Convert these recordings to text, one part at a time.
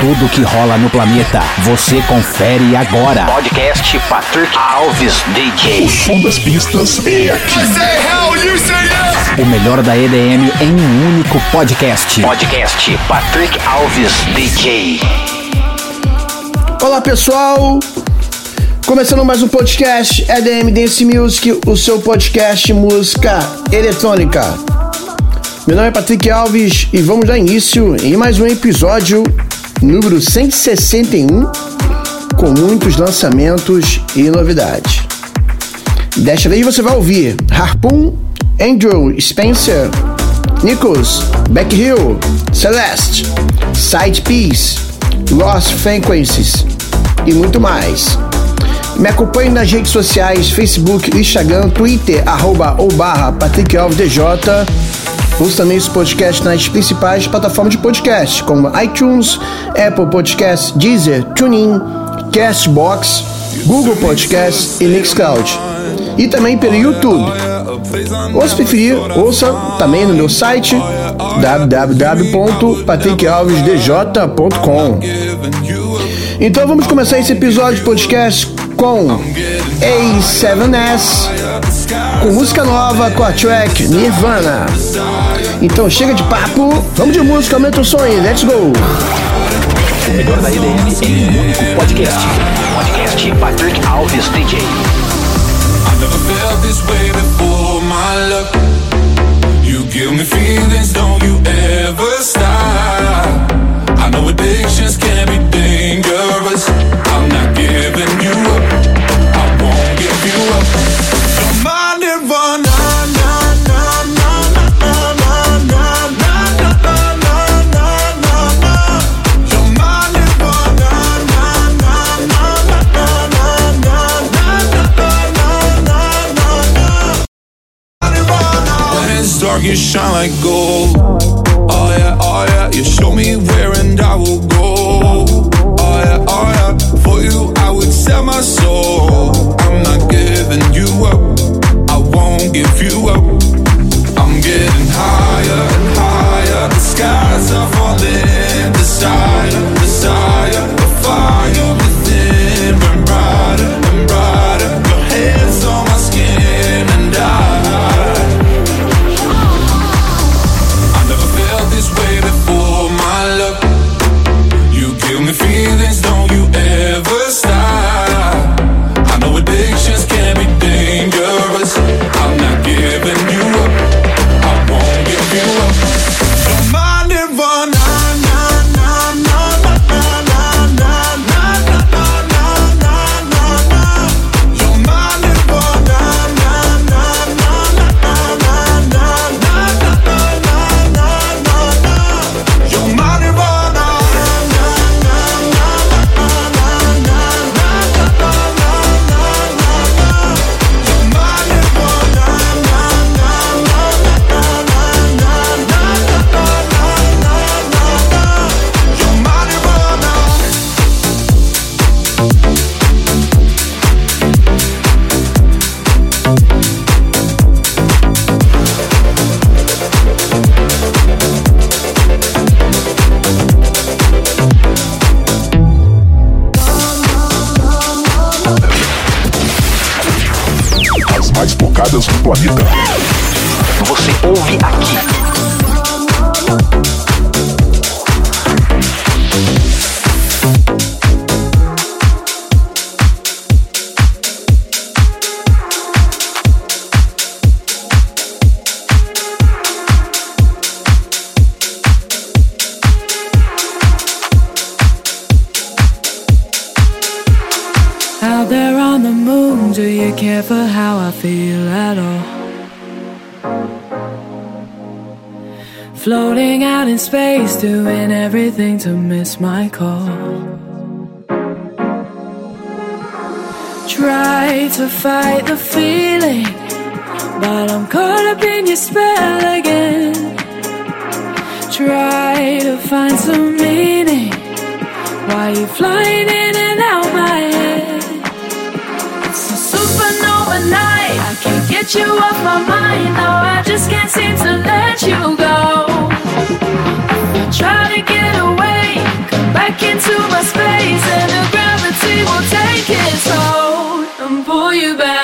Tudo que rola no planeta, você confere agora. Podcast Patrick Alves DJ. Som das pistas é aqui. Say yeah! O melhor da EDM em um único podcast. Podcast Patrick Alves DJ. Olá pessoal, começando mais um podcast EDM Dance Music, o seu podcast música eletrônica. Meu nome é Patrick Alves e vamos dar início em mais um episódio número 161 com muitos lançamentos e novidades. Desta vez você vai ouvir Harpoon, Andrew Spencer, Nichols, Beck Hill, Celeste, Side Piece, Lost Frequencies e muito mais. Me acompanhe nas redes sociais, Facebook, Instagram, Twitter, arroba ou barra Patrick Alves DJ. Ouça também esse podcast nas principais plataformas de podcast, como iTunes, Apple Podcasts, Deezer, TuneIn, Castbox, Google Podcasts e Mixcloud. E também pelo YouTube. Ou se preferir, ouça também no meu site www.patrickalvesdj.com. Então vamos começar esse episódio de podcast com A7S, com música nova com a track Nirvana. Então chega de papo, vamos de música, aumenta o som aí, let's go! O melhor da EDM em um único podcast. Podcast Patrick Alves DJ. I never felt this way before, my love. You give me feelings, don't you ever stop. I know addictions shine like gold. Oh yeah, oh yeah, you show me where and I will go. Oh yeah, oh yeah, for you I would sell my soul. I'm not giving you up, I won't give you to miss my call. Try to fight the feeling, but I'm caught up in your spell again. Try to find some meaning. Why you're flying in and out my head? It's a supernova night. I can't get you off my mind. No, I just can't seem to let you go. I try to get away into my space and the gravity will take its hold and pull you back.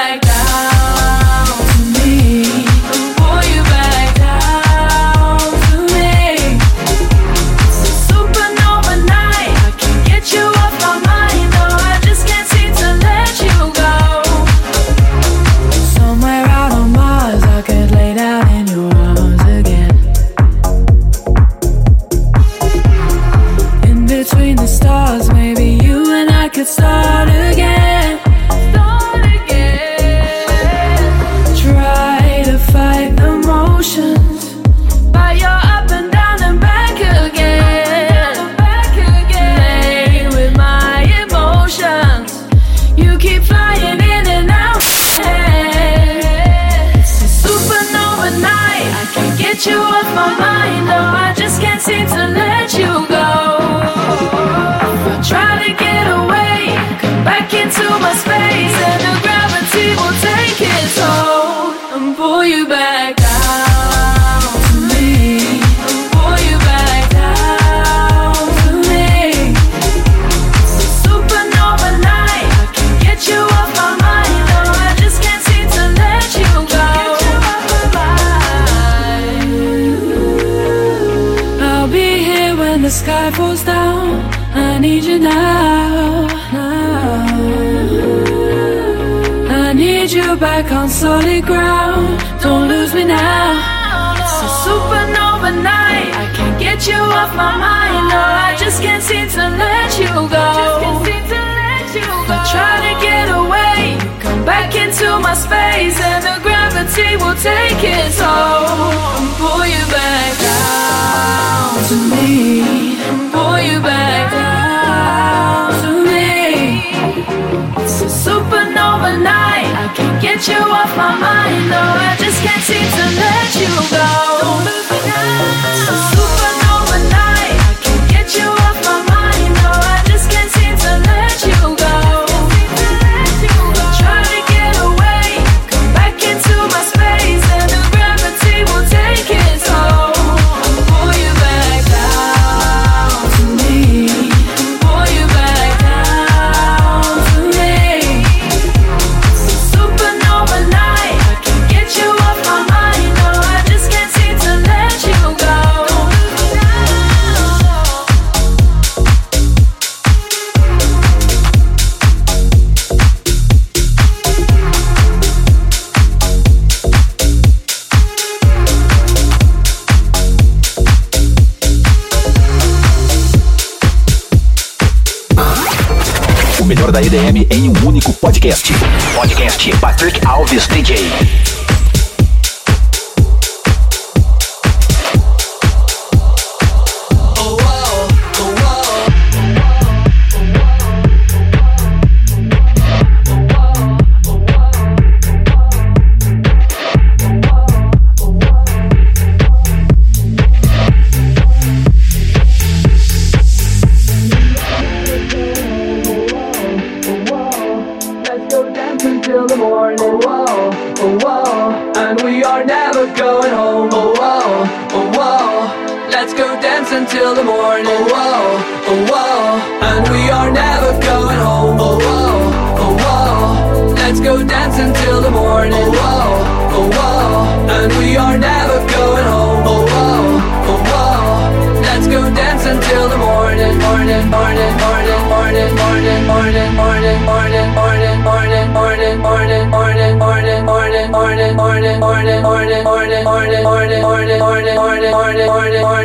morning, morning, morning.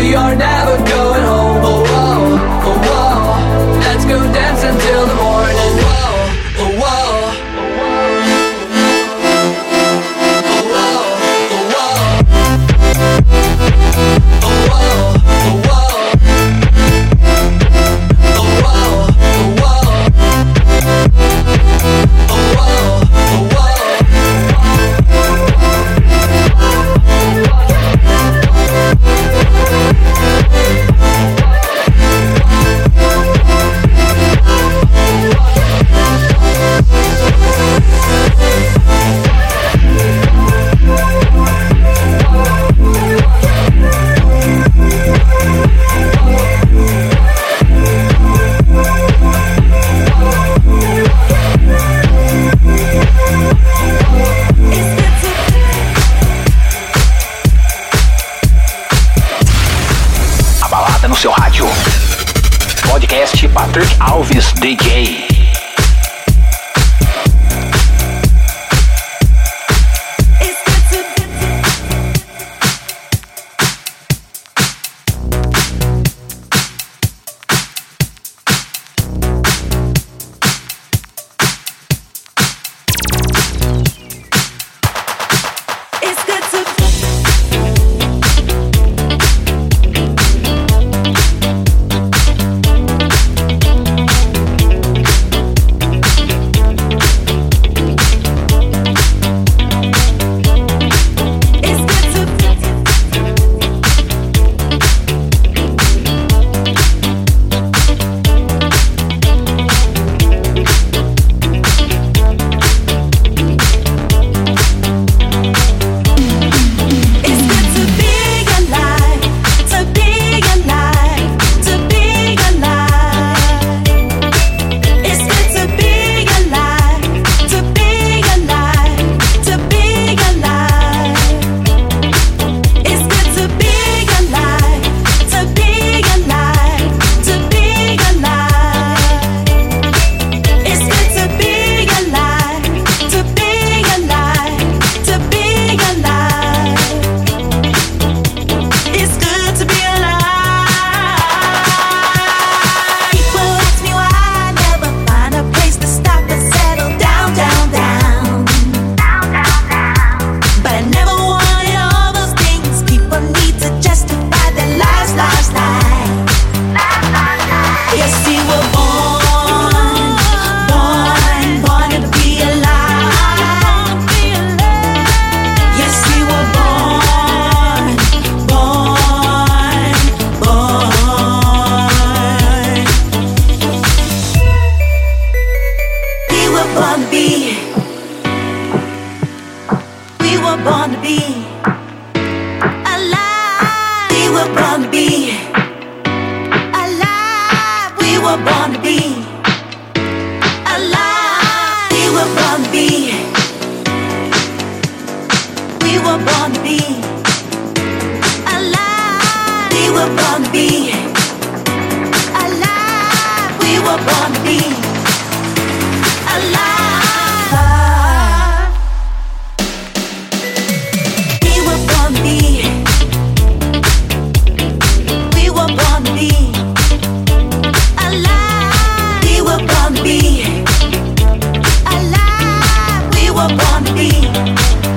Be Thank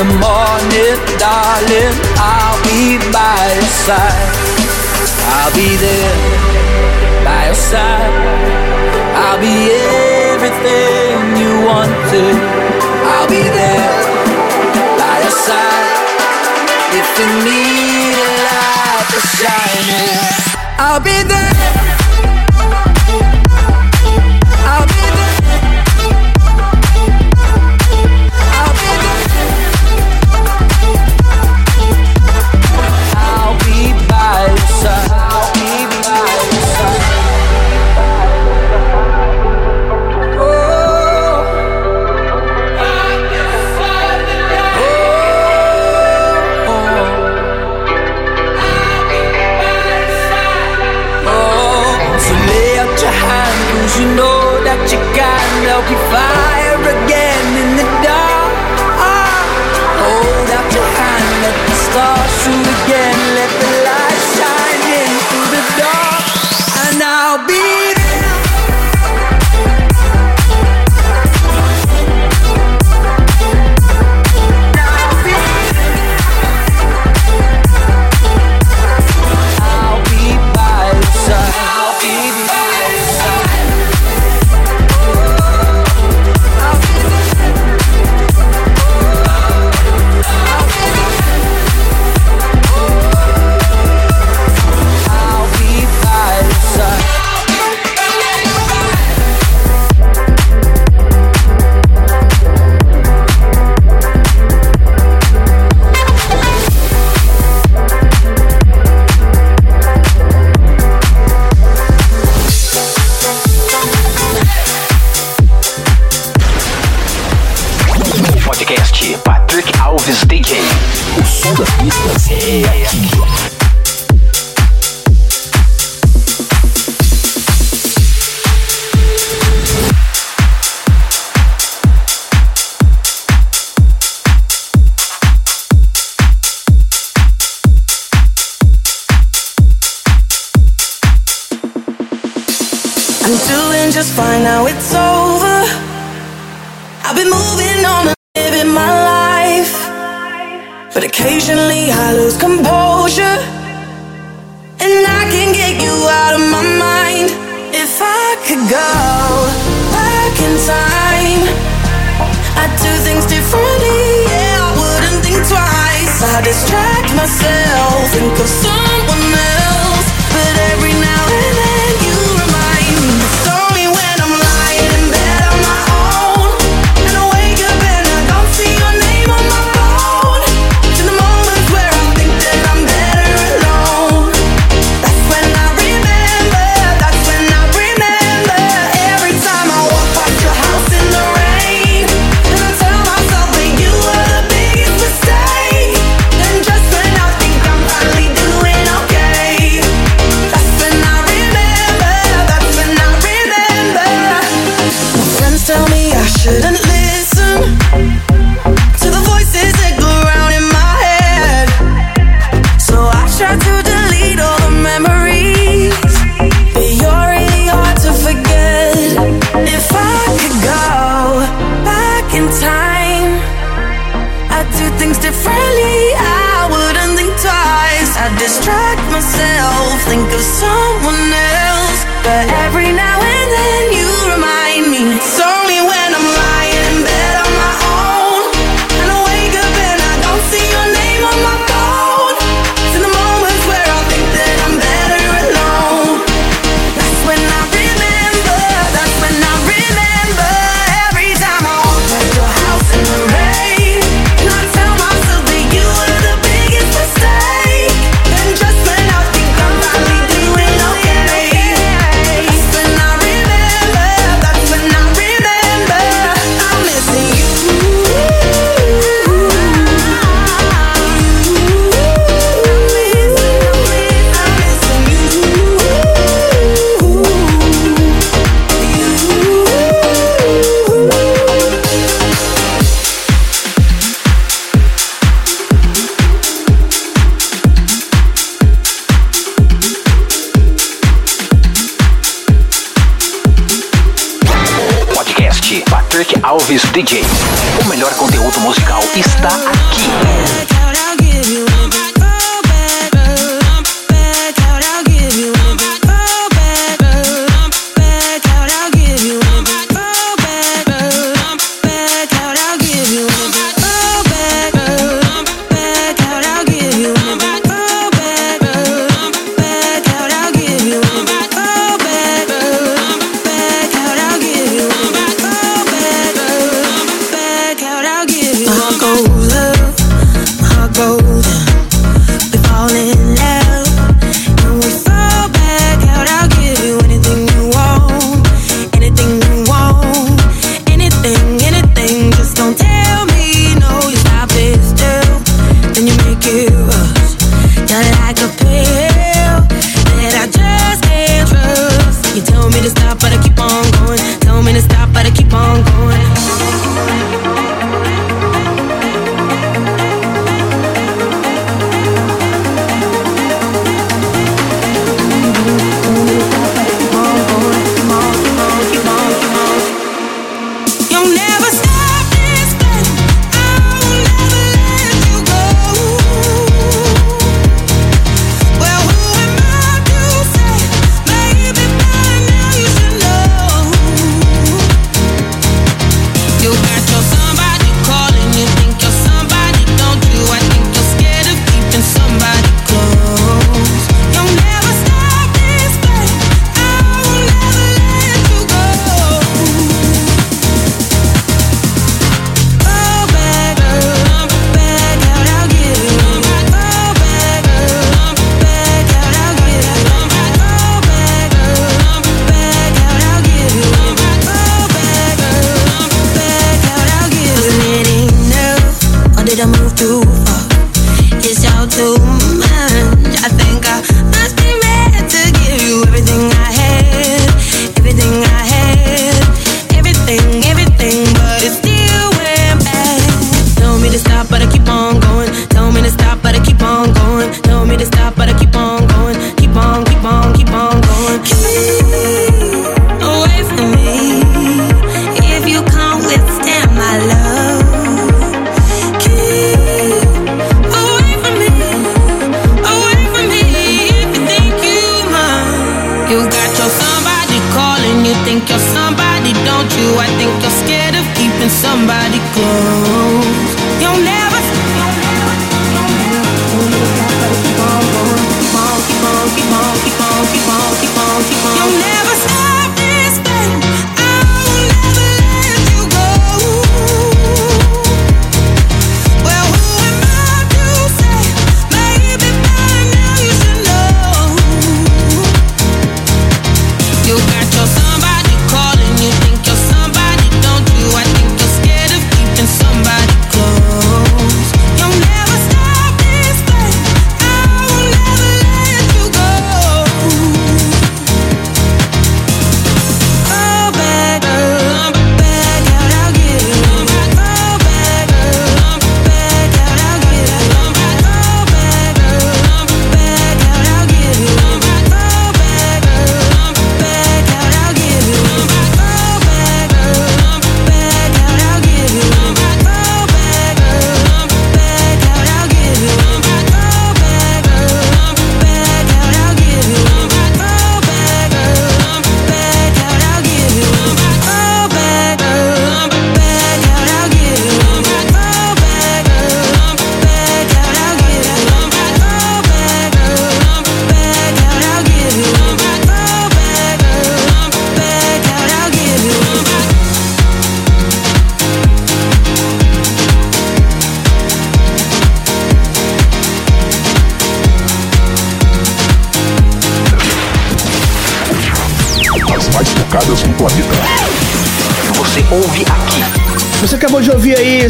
the morning, darling, I'll be by your side. I'll be there by your side. I'll be everything you want to. I'll be there by your side. If you need a light to shine, I'll be there.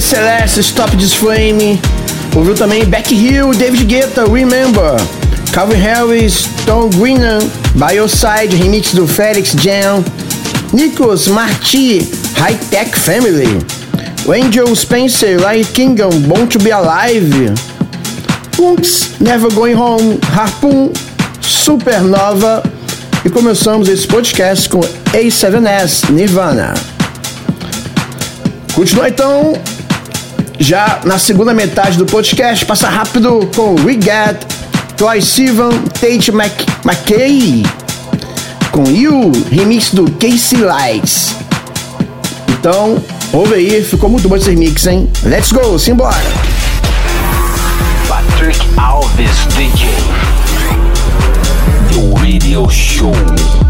Celeste, Stop This Flame. Ouviu também Beck Hill, David Guetta, Remember. Calvin Harris, Tom Greenan, Bioside, remix do Felix Jam. Nicholas Marty, High Tech Family. Angel Spencer, Light Kingdom, Born to Be Alive. Punks, Never Going Home, Harpoon, Supernova. E começamos esse podcast com A7S, Nirvana. Continua então já na segunda metade do podcast, passa rápido com Regat, Troy Sivan, Tate Mc, McKay, com You, remix do Casey Lights. Então, ouve aí, ficou muito bom esse remix, hein? Let's go, simbora! Patrick Alves DJ. Radio Show.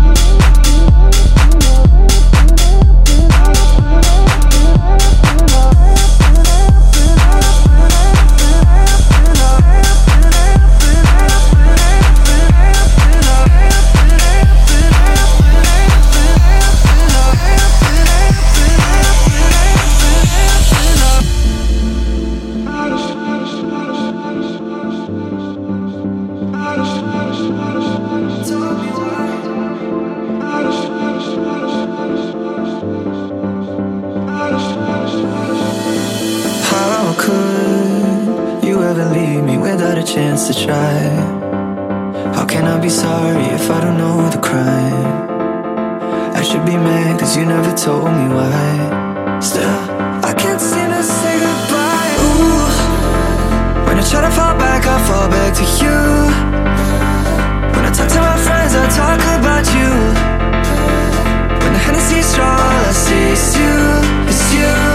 Still, I can't seem to say goodbye. Ooh, when I try to fall back, I fall back to you. When I talk to my friends, I talk about you. When the Hennessy's strong, all I see is you, it's you,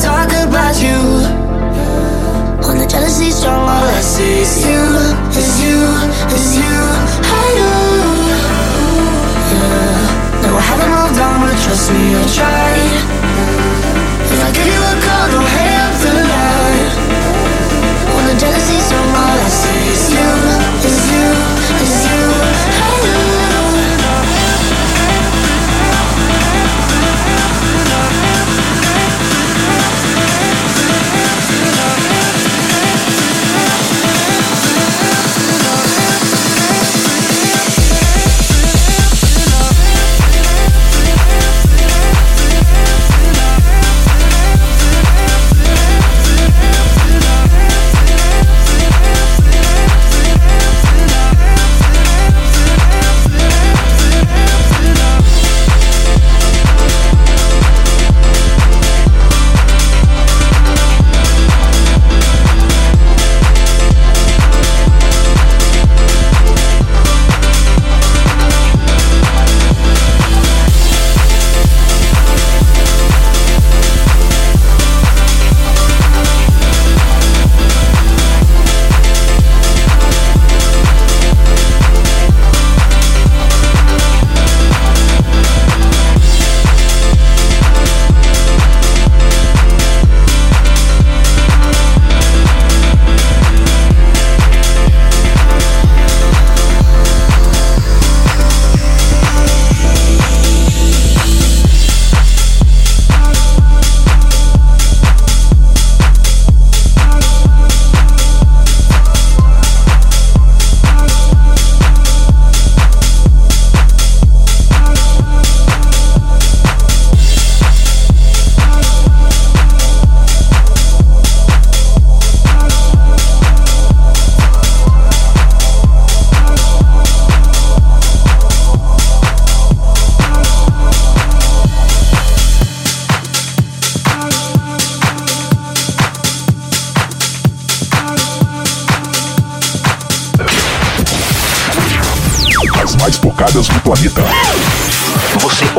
talk about you. when the jealousy's strong, all I see is you, Is you, is you. I know. No, I haven't moved on, but trust me, I tried. If I give you a call, don't hang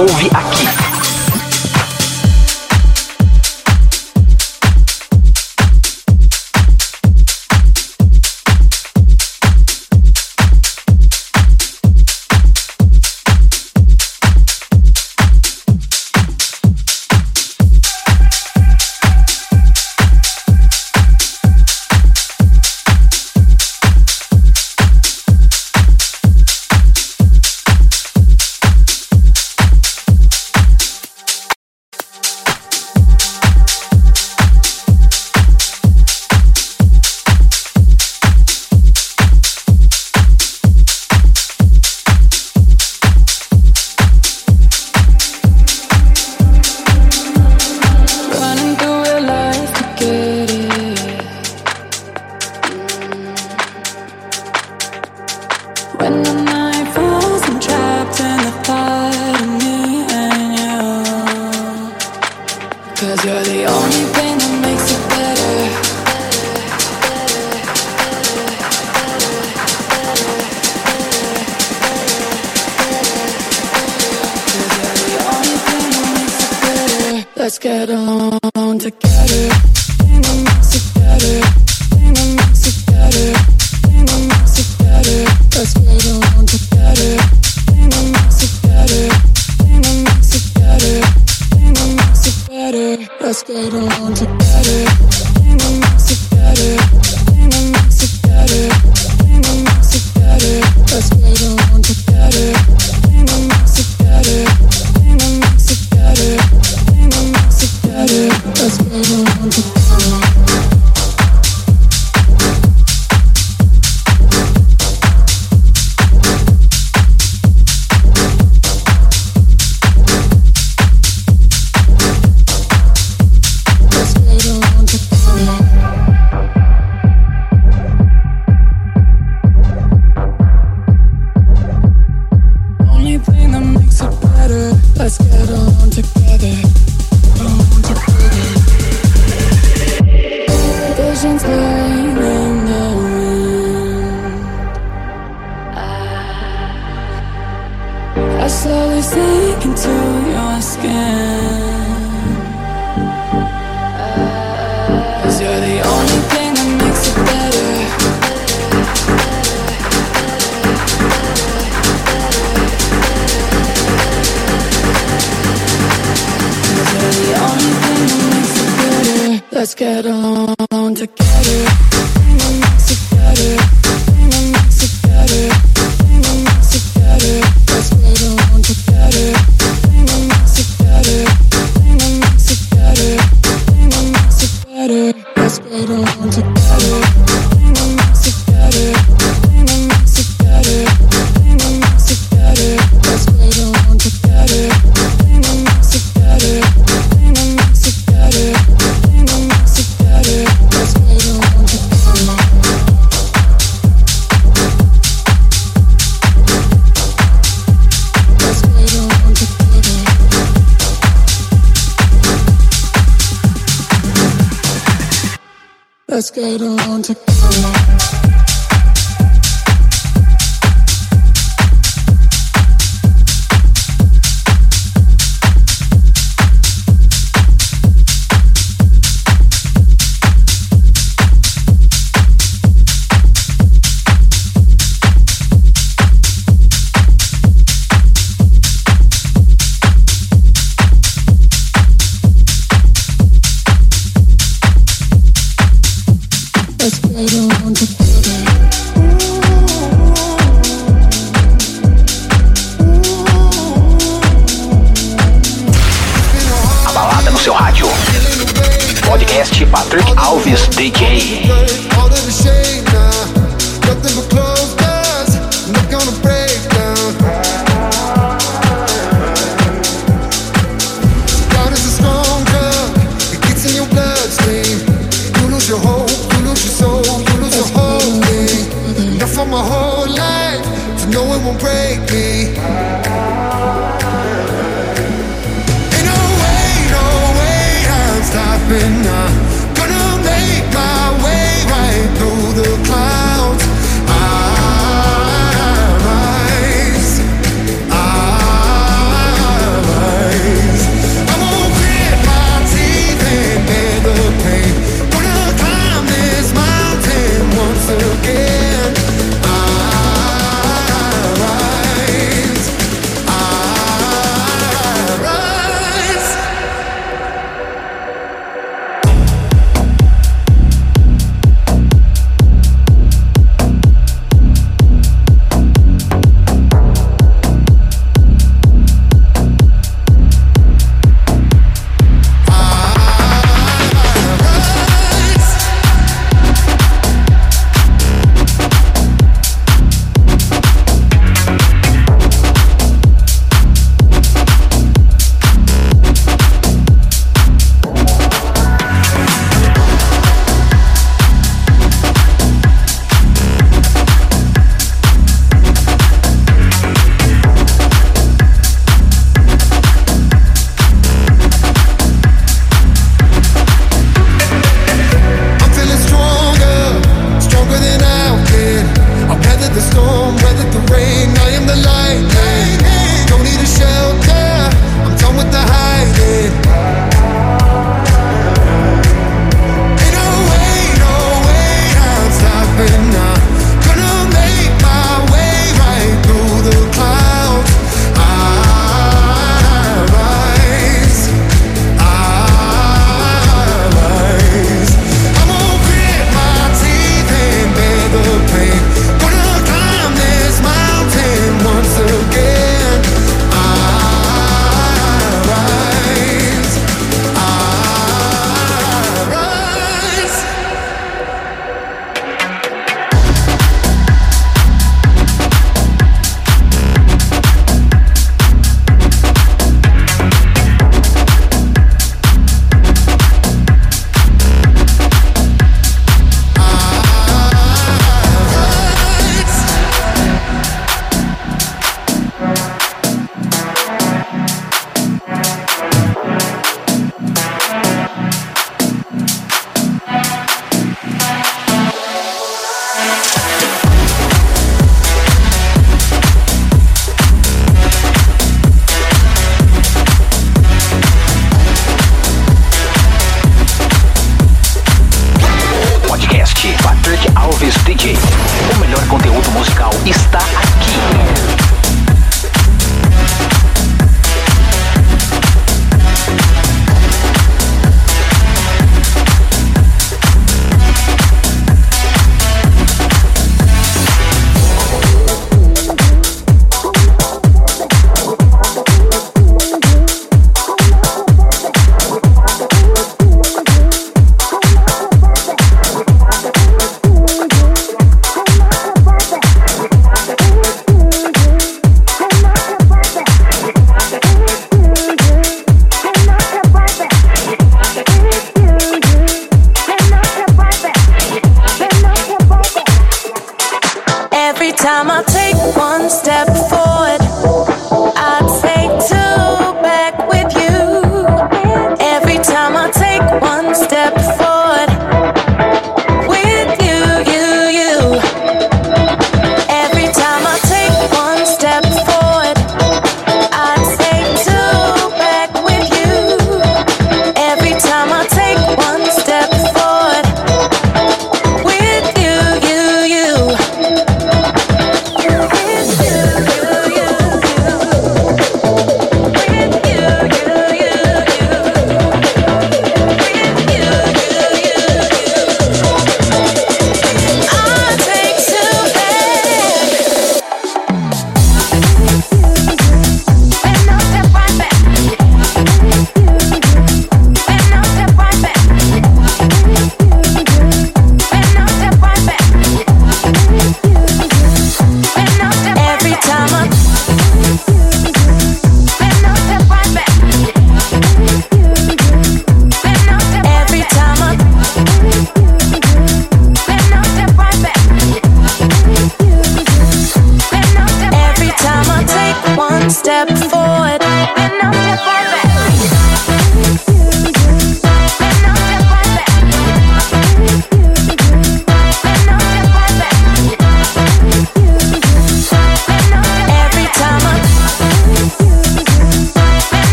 ouve aqui. Better. Let's Let's get along together.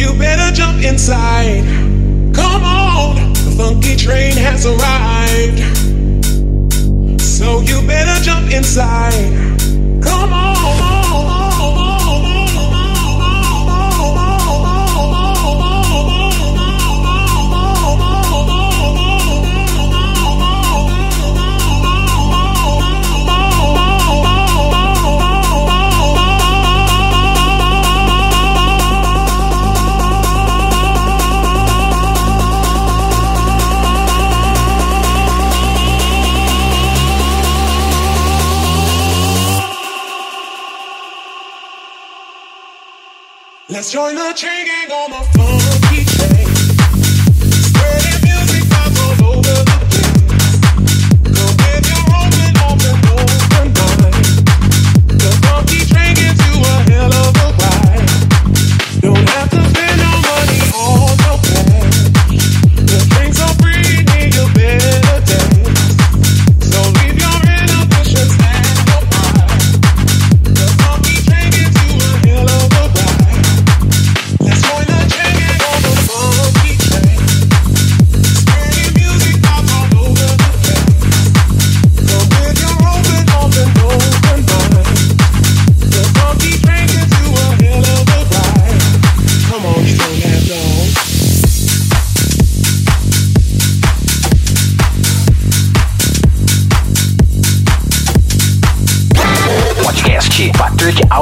You better jump inside. Come on, the funky train has arrived. So you better jump inside. Come on. Let's join the chain gang on my phone.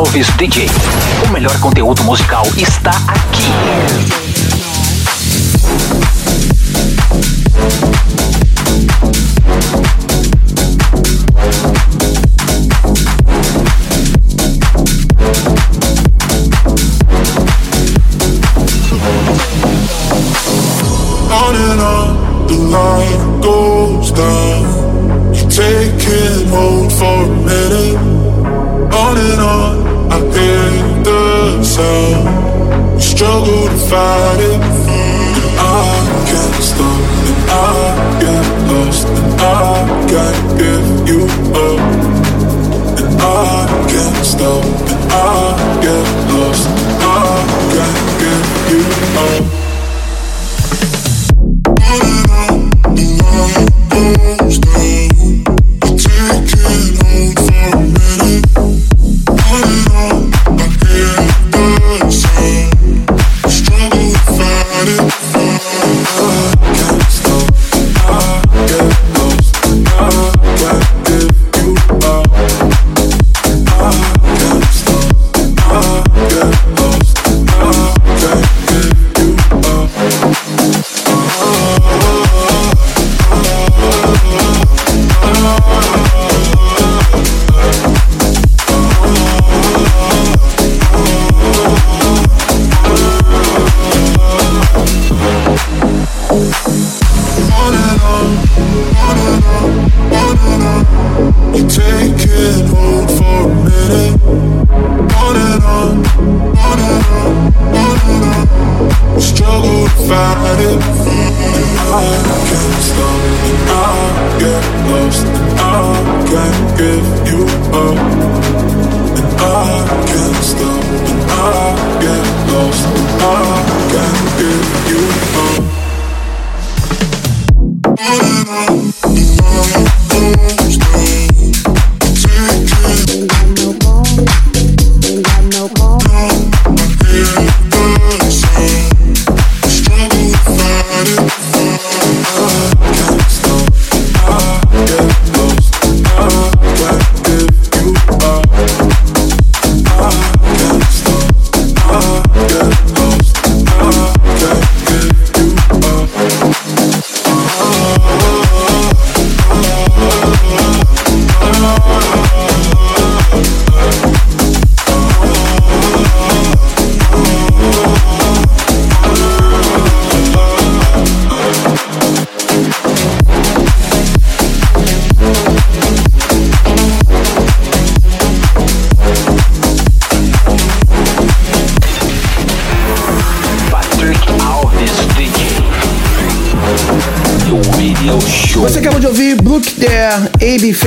Alves DJ. O melhor conteúdo musical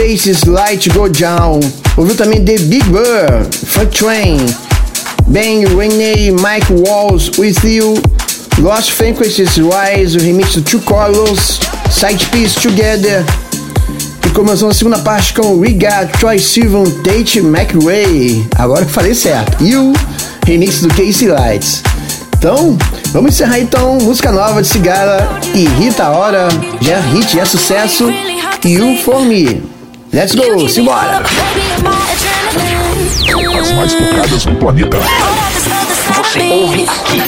Faces, Light Go Down. Ouviu também The Big Bird, Funk Train, Ben Renee, Mike Walls, With You, Lost Frequencies Rise, o remix do Two Colors, Side Piece Together. E começou a segunda parte com We Got Troy Sivan, Tate McRae. Agora eu falei certo. E o remix do Casey Lights. Então, vamos encerrar então música nova de Cigara e Rita Hora, já é hit, já é sucesso. You For Me. Let's go, simbora! As mais tocadas no planeta. Você ouve aqui.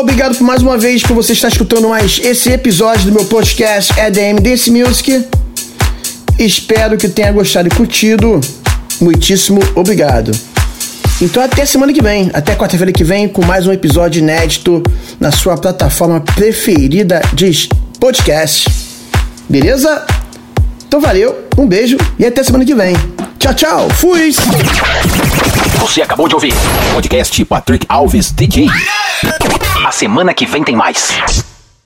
Obrigado por mais uma vez por você estar escutando mais esse episódio do meu podcast EDM Dance Music. Espero que tenha gostado e curtido. Muitíssimo obrigado. Então até semana que vem, até quarta-feira que vem, com mais um episódio inédito na sua plataforma preferida de podcast. Beleza? Então valeu, um beijo e até semana que vem. Tchau, tchau. Fui! Você acabou de ouvir podcast Patrick Alves DJ. A semana que vem tem mais.